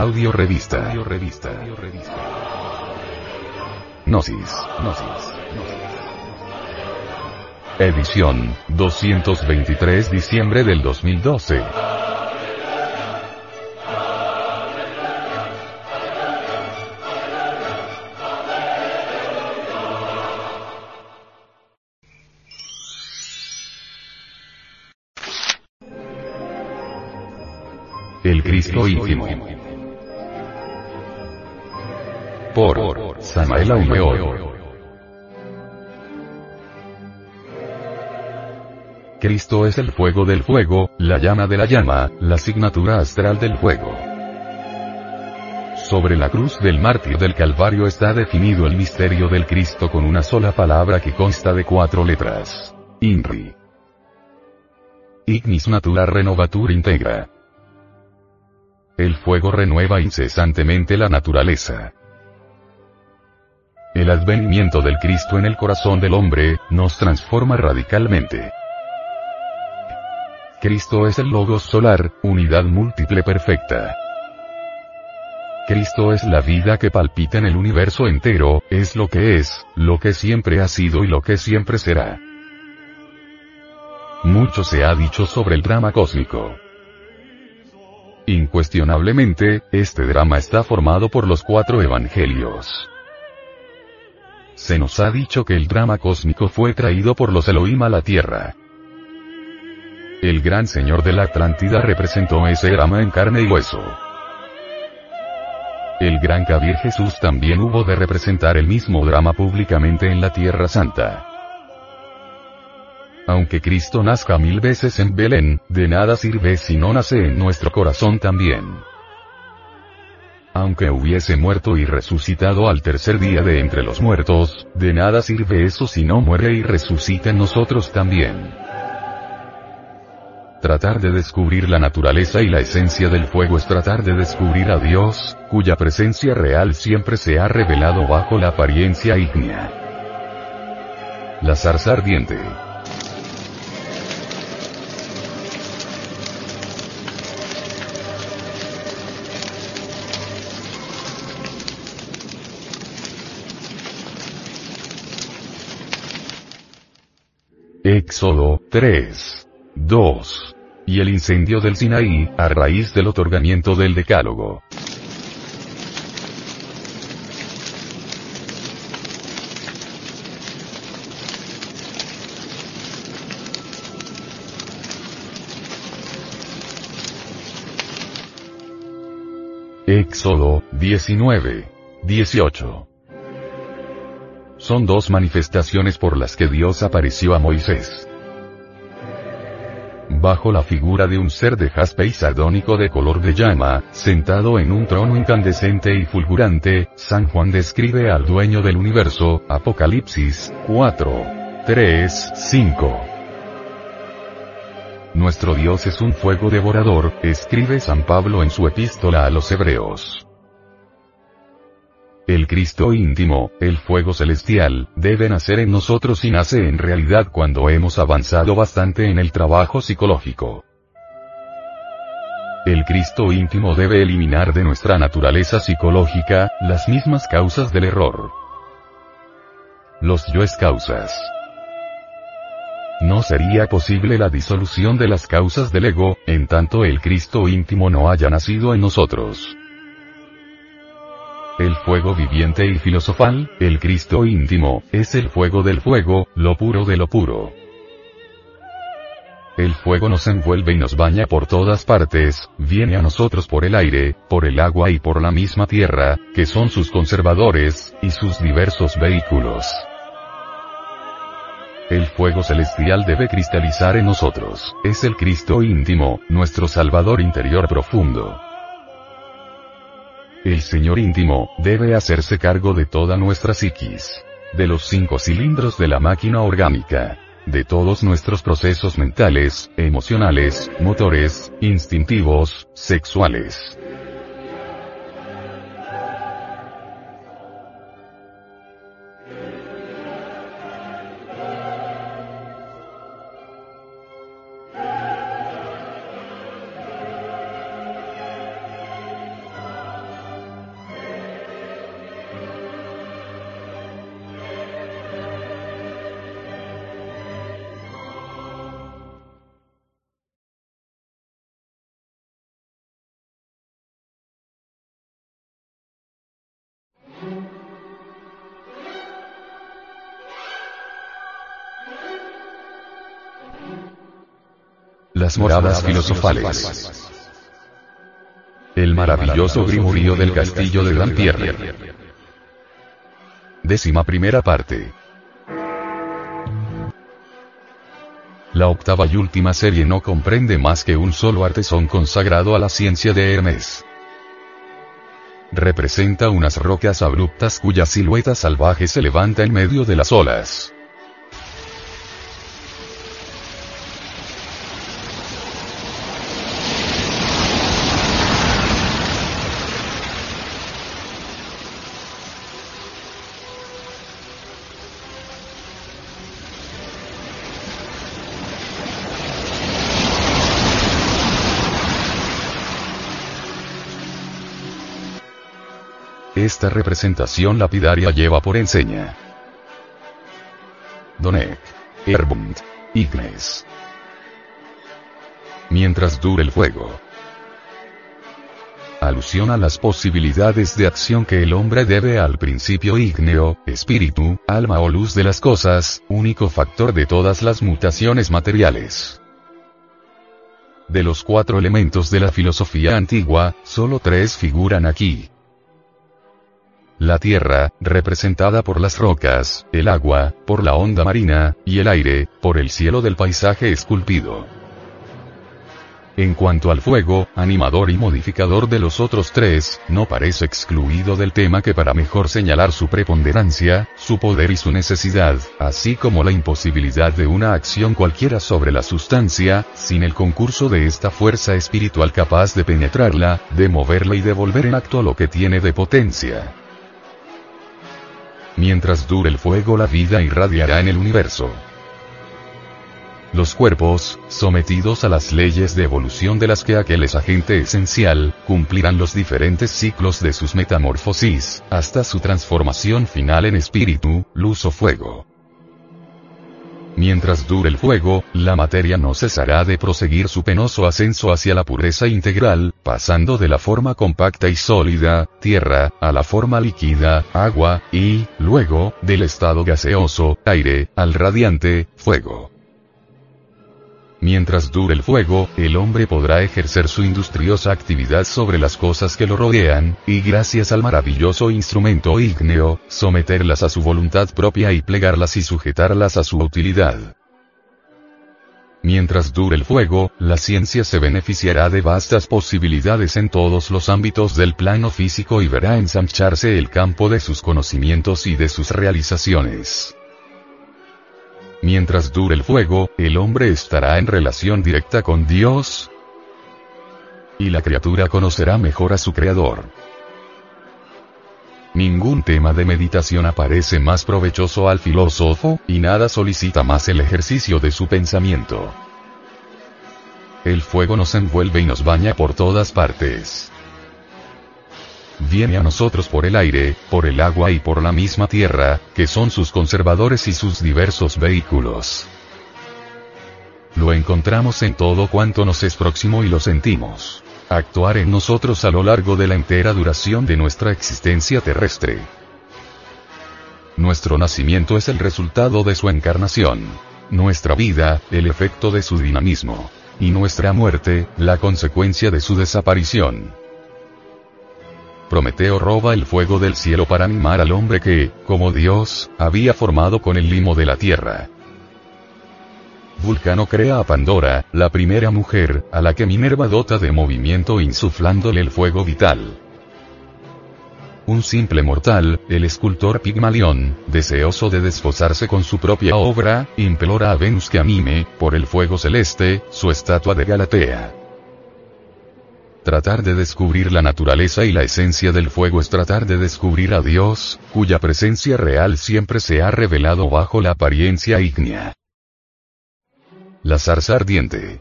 Audio revista. Audio revista. Gnosis. Gnosis. Edición, 223 diciembre del 2012. El Cristo íntimo. Por Samael Aumeor. Cristo es el fuego del fuego, la llama de la llama, la asignatura astral del fuego. Sobre la cruz del mártir del Calvario está definido el misterio del Cristo con una sola palabra que consta de cuatro letras. INRI. Ignis natura renovatur integra. El fuego renueva incesantemente la naturaleza. El advenimiento del Cristo en el corazón del hombre, nos transforma radicalmente. Cristo es el Logos solar, unidad múltiple perfecta. Cristo es la vida que palpita en el universo entero, es lo que es, lo que siempre ha sido y lo que siempre será. Mucho se ha dicho sobre el drama cósmico. Incuestionablemente, este drama está formado por los cuatro evangelios. Se nos ha dicho que el drama cósmico fue traído por los Elohim a la tierra. El gran señor de la Atlántida representó ese drama en carne y hueso. El gran Kabir Jesús también hubo de representar el mismo drama públicamente en la Tierra Santa. Aunque Cristo nazca mil veces en Belén, de nada sirve si no nace en nuestro corazón también. Aunque hubiese muerto y resucitado al tercer día de entre los muertos, de nada sirve eso si no muere y resucita en nosotros también. Tratar de descubrir la naturaleza y la esencia del fuego es tratar de descubrir a Dios, cuya presencia real siempre se ha revelado bajo la apariencia ígnea. La zarza ardiente. Éxodo 3. 2. Y el incendio del Sinaí, a raíz del otorgamiento del Decálogo. Éxodo 19. 18. Son dos manifestaciones por las que Dios apareció a Moisés bajo la figura de un ser de jaspe y sardónico de color de llama, sentado en un trono incandescente y fulgurante, San Juan describe al dueño del universo, Apocalipsis 4. 3, 5. Nuestro Dios es un fuego devorador, escribe San Pablo en su epístola a los Hebreos. El Cristo íntimo, el fuego celestial, debe nacer en nosotros y nace en realidad cuando hemos avanzado bastante en el trabajo psicológico. El Cristo íntimo debe eliminar de nuestra naturaleza psicológica, las mismas causas del error. Los yoes causas. No sería posible la disolución de las causas del ego, en tanto el Cristo íntimo no haya nacido en nosotros el fuego viviente y filosofal, el Cristo íntimo, es el fuego del fuego, lo puro de lo puro. El fuego nos envuelve y nos baña por todas partes, viene a nosotros por el aire, por el agua y por la misma tierra, que son sus conservadores, y sus diversos vehículos. El fuego celestial debe cristalizar en nosotros, es el Cristo íntimo, nuestro Salvador interior profundo. El Señor íntimo, debe hacerse cargo de toda nuestra psiquis. De los cinco cilindros de la máquina orgánica. De todos nuestros procesos mentales, emocionales, motores, instintivos, sexuales. Las moradas filosofales. El maravilloso grimurío del castillo de Dampierre. Décima primera parte. La octava y última serie no comprende más que un solo artesón consagrado a la ciencia de Hermes. Representa unas rocas abruptas cuya silueta salvaje se levanta en medio de las olas. Esta representación lapidaria lleva por enseña Donek, Erbund, Ignes. Mientras dure el fuego. Alusión a las posibilidades de acción que el hombre debe al principio ígneo, espíritu, alma o luz de las cosas, único factor de todas las mutaciones materiales. De los cuatro elementos de la filosofía antigua, solo tres figuran aquí. La tierra, representada por las rocas, el agua, por la onda marina, y el aire, por el cielo del paisaje esculpido. En cuanto al fuego, animador y modificador de los otros tres, no parece excluido del tema que para mejor señalar su preponderancia, su poder y su necesidad, así como la imposibilidad de una acción cualquiera sobre la sustancia, sin el concurso de esta fuerza espiritual capaz de penetrarla, de moverla y de volver en acto lo que tiene de potencia. Mientras dure el fuego la vida irradiará en el universo. Los cuerpos, sometidos a las leyes de evolución de las que aquel es agente esencial, cumplirán los diferentes ciclos de sus metamorfosis, hasta su transformación final en espíritu, luz o fuego. Mientras dure el fuego, la materia no cesará de proseguir su penoso ascenso hacia la pureza integral, pasando de la forma compacta y sólida, tierra, a la forma líquida, agua, y, luego, del estado gaseoso, aire, al radiante, fuego. Mientras dure el fuego, el hombre podrá ejercer su industriosa actividad sobre las cosas que lo rodean, y gracias al maravilloso instrumento ígneo, someterlas a su voluntad propia y plegarlas y sujetarlas a su utilidad. Mientras dure el fuego, la ciencia se beneficiará de vastas posibilidades en todos los ámbitos del plano físico y verá ensancharse el campo de sus conocimientos y de sus realizaciones. Mientras dure el fuego, el hombre estará en relación directa con Dios, y la criatura conocerá mejor a su Creador. Ningún tema de meditación aparece más provechoso al filósofo, y nada solicita más el ejercicio de su pensamiento. El fuego nos envuelve y nos baña por todas partes viene a nosotros por el aire, por el agua y por la misma tierra, que son sus conservadores y sus diversos vehículos. Lo encontramos en todo cuanto nos es próximo y lo sentimos. Actuar en nosotros a lo largo de la entera duración de nuestra existencia terrestre. Nuestro nacimiento es el resultado de su encarnación. Nuestra vida, el efecto de su dinamismo. Y nuestra muerte, la consecuencia de su desaparición. Prometeo roba el fuego del cielo para animar al hombre que, como Dios, había formado con el limo de la tierra. Vulcano crea a Pandora, la primera mujer, a la que Minerva dota de movimiento insuflándole el fuego vital. Un simple mortal, el escultor Pigmalión, deseoso de desposarse con su propia obra, implora a Venus que anime, por el fuego celeste, su estatua de Galatea. Tratar de descubrir la naturaleza y la esencia del fuego es tratar de descubrir a Dios, cuya presencia real siempre se ha revelado bajo la apariencia ígnea. La zarza ardiente.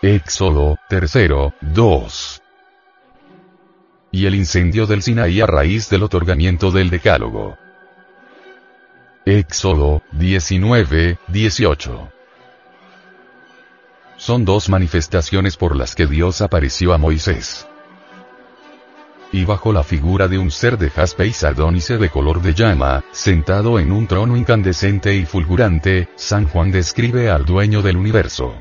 Éxodo, tercero, 2. Y el incendio del Sinaí a raíz del otorgamiento del Decálogo. Éxodo, 19, 18 son dos manifestaciones por las que Dios apareció a Moisés. Y bajo la figura de un ser de jaspe y sardónice de color de llama, sentado en un trono incandescente y fulgurante, San Juan describe al dueño del universo.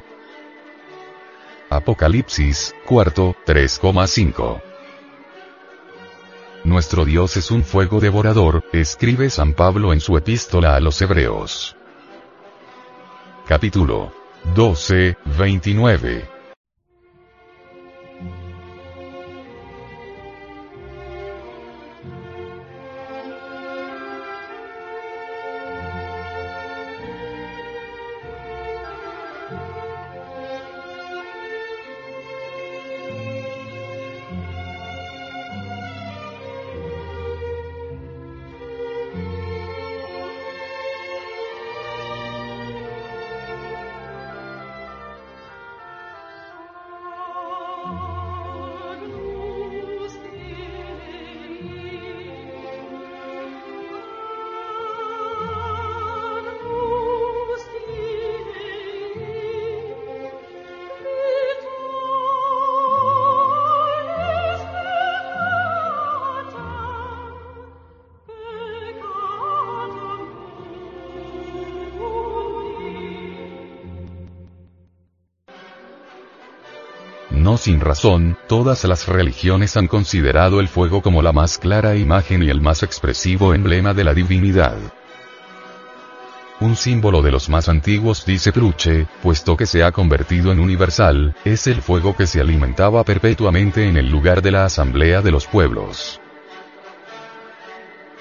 Apocalipsis, cuarto, 3,5. Nuestro Dios es un fuego devorador, escribe San Pablo en su epístola a los Hebreos. Capítulo 12, 29. No sin razón, todas las religiones han considerado el fuego como la más clara imagen y el más expresivo emblema de la divinidad. Un símbolo de los más antiguos dice Truche, puesto que se ha convertido en universal, es el fuego que se alimentaba perpetuamente en el lugar de la asamblea de los pueblos.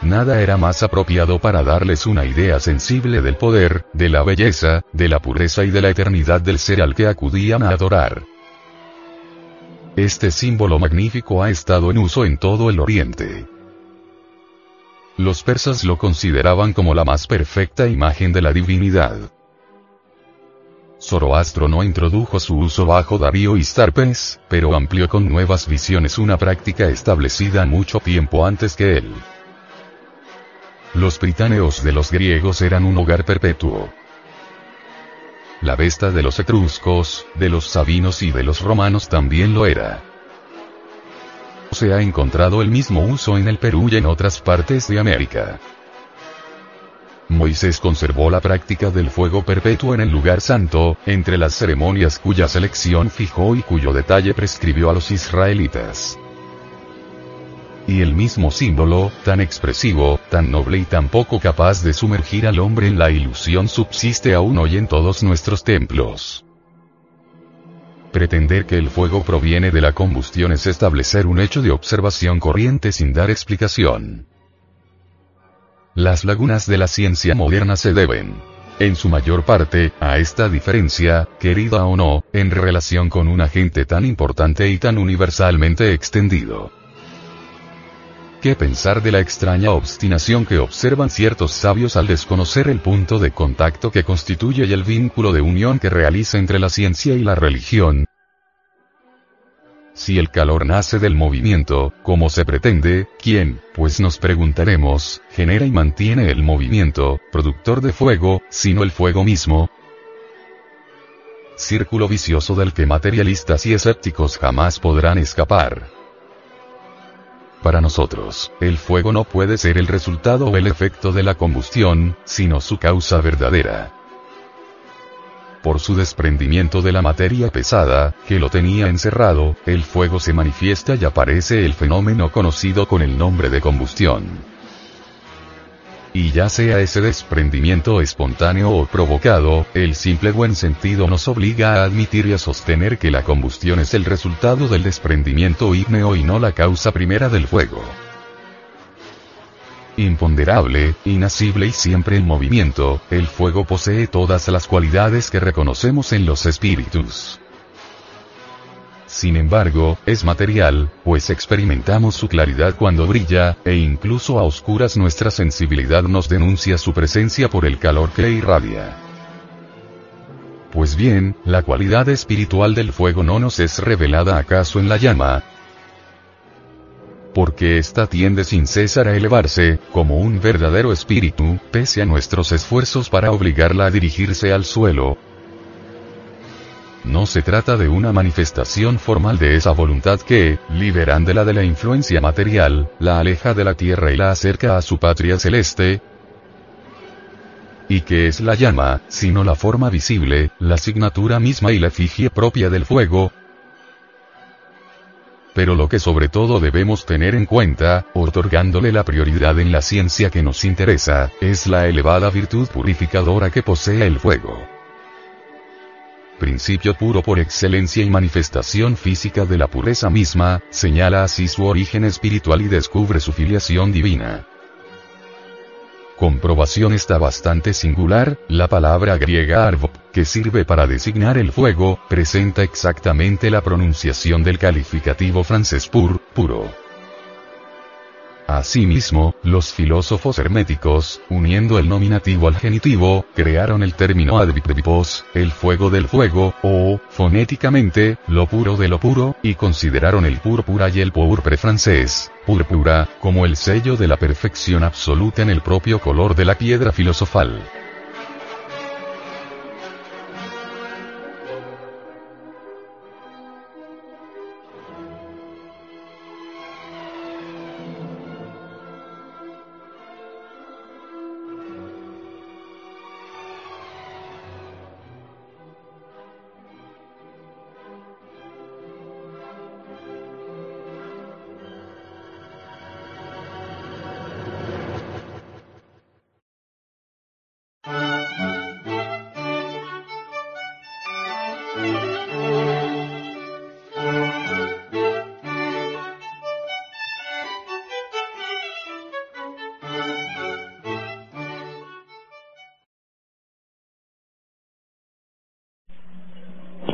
Nada era más apropiado para darles una idea sensible del poder, de la belleza, de la pureza y de la eternidad del ser al que acudían a adorar. Este símbolo magnífico ha estado en uso en todo el Oriente. Los persas lo consideraban como la más perfecta imagen de la divinidad. Zoroastro no introdujo su uso bajo Darío y Starpes, pero amplió con nuevas visiones una práctica establecida mucho tiempo antes que él. Los británeos de los griegos eran un hogar perpetuo. La Vesta de los etruscos, de los sabinos y de los romanos también lo era. Se ha encontrado el mismo uso en el Perú y en otras partes de América. Moisés conservó la práctica del fuego perpetuo en el lugar santo, entre las ceremonias cuya selección fijó y cuyo detalle prescribió a los israelitas y el mismo símbolo, tan expresivo, tan noble y tan poco capaz de sumergir al hombre en la ilusión subsiste aún hoy en todos nuestros templos. Pretender que el fuego proviene de la combustión es establecer un hecho de observación corriente sin dar explicación. Las lagunas de la ciencia moderna se deben, en su mayor parte, a esta diferencia, querida o no, en relación con un agente tan importante y tan universalmente extendido. ¿Qué pensar de la extraña obstinación que observan ciertos sabios al desconocer el punto de contacto que constituye y el vínculo de unión que realiza entre la ciencia y la religión? Si el calor nace del movimiento, como se pretende, ¿quién, pues nos preguntaremos, genera y mantiene el movimiento, productor de fuego, sino el fuego mismo? Círculo vicioso del que materialistas y escépticos jamás podrán escapar. Para nosotros, el fuego no puede ser el resultado o el efecto de la combustión, sino su causa verdadera. Por su desprendimiento de la materia pesada, que lo tenía encerrado, el fuego se manifiesta y aparece el fenómeno conocido con el nombre de combustión. Y ya sea ese desprendimiento espontáneo o provocado, el simple buen sentido nos obliga a admitir y a sostener que la combustión es el resultado del desprendimiento ígneo y no la causa primera del fuego. Imponderable, inasible y siempre en movimiento, el fuego posee todas las cualidades que reconocemos en los espíritus. Sin embargo, es material, pues experimentamos su claridad cuando brilla, e incluso a oscuras nuestra sensibilidad nos denuncia su presencia por el calor que irradia. Pues bien, la cualidad espiritual del fuego no nos es revelada acaso en la llama, porque ésta tiende sin cesar a elevarse, como un verdadero espíritu, pese a nuestros esfuerzos para obligarla a dirigirse al suelo, no se trata de una manifestación formal de esa voluntad que, liberándola de la influencia material, la aleja de la tierra y la acerca a su patria celeste, y que es la llama, sino la forma visible, la asignatura misma y la efigie propia del fuego, pero lo que sobre todo debemos tener en cuenta, otorgándole la prioridad en la ciencia que nos interesa, es la elevada virtud purificadora que posee el fuego principio puro por excelencia y manifestación física de la pureza misma, señala así su origen espiritual y descubre su filiación divina comprobación está bastante singular, la palabra griega arvo, que sirve para designar el fuego, presenta exactamente la pronunciación del calificativo francés pur, puro. Asimismo, los filósofos herméticos, uniendo el nominativo al genitivo, crearon el término advipos, el fuego del fuego, o, fonéticamente, lo puro de lo puro, y consideraron el púrpura y el pourpre francés, púrpura, como el sello de la perfección absoluta en el propio color de la piedra filosofal.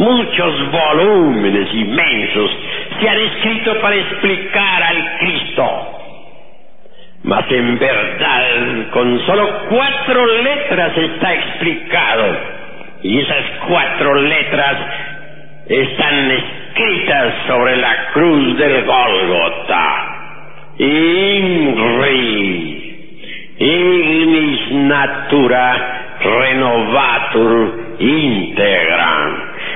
Muchos volúmenes inmensos se han escrito para explicar al Cristo. Mas en verdad, con solo cuatro letras está explicado. Y esas cuatro letras están escritas sobre la cruz del Gólgota. Inri, ignis natura renovatur integram.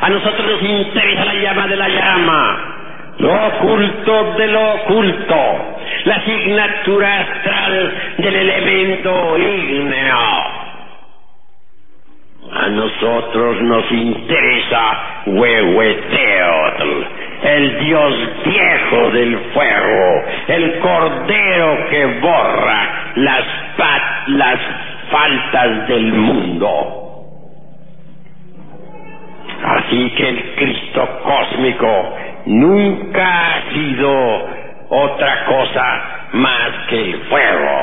A nosotros nos interesa la llama de la llama, lo oculto de lo oculto, la asignatura astral del elemento ígneo. A nosotros nos interesa Huehueteotl, el dios viejo del fuego, el cordero que borra las, las faltas del mundo. Así que el Cristo cósmico nunca ha sido otra cosa más que el fuego.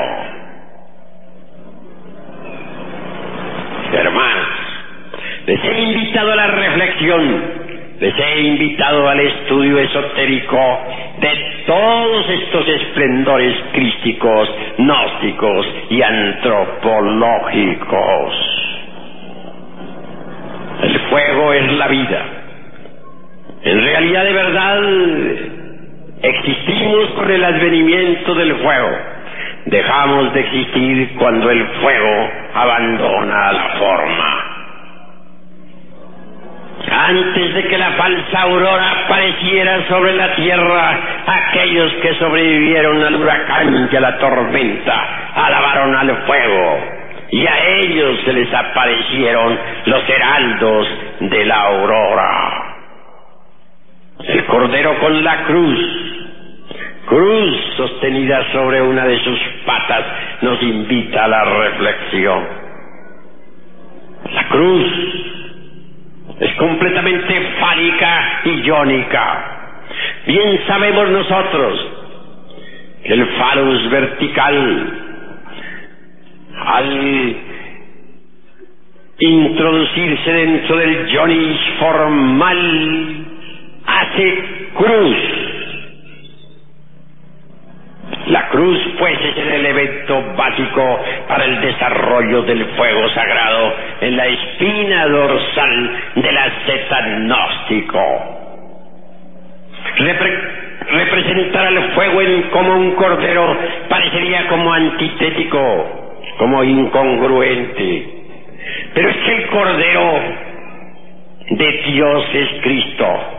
Hermanos, les he invitado a la reflexión, les he invitado al estudio esotérico de todos estos esplendores crísticos, gnósticos y antropológicos. Fuego es la vida. En realidad de verdad existimos con el advenimiento del fuego. Dejamos de existir cuando el fuego abandona la forma. Antes de que la falsa aurora apareciera sobre la tierra, aquellos que sobrevivieron al huracán y a la tormenta alabaron al fuego y a ellos se les aparecieron los heraldos de la aurora. El cordero con la cruz, cruz sostenida sobre una de sus patas, nos invita a la reflexión. La cruz es completamente fálica y iónica. Bien sabemos nosotros que el falus vertical, al introducirse dentro del yonis formal, hace cruz. La cruz, pues, es el elemento básico para el desarrollo del fuego sagrado en la espina dorsal del asceta gnóstico. representar al fuego en, como un cordero parecería como antitético, como incongruente. Pero es que el cordero de Dios es Cristo.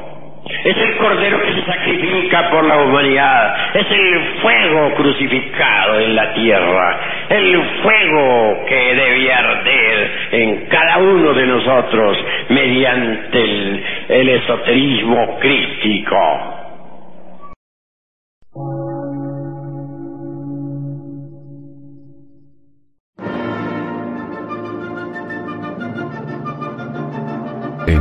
Es el cordero que se sacrifica por la humanidad. Es el fuego crucificado en la tierra. El fuego que debe arder en cada uno de nosotros mediante el, el esoterismo crístico.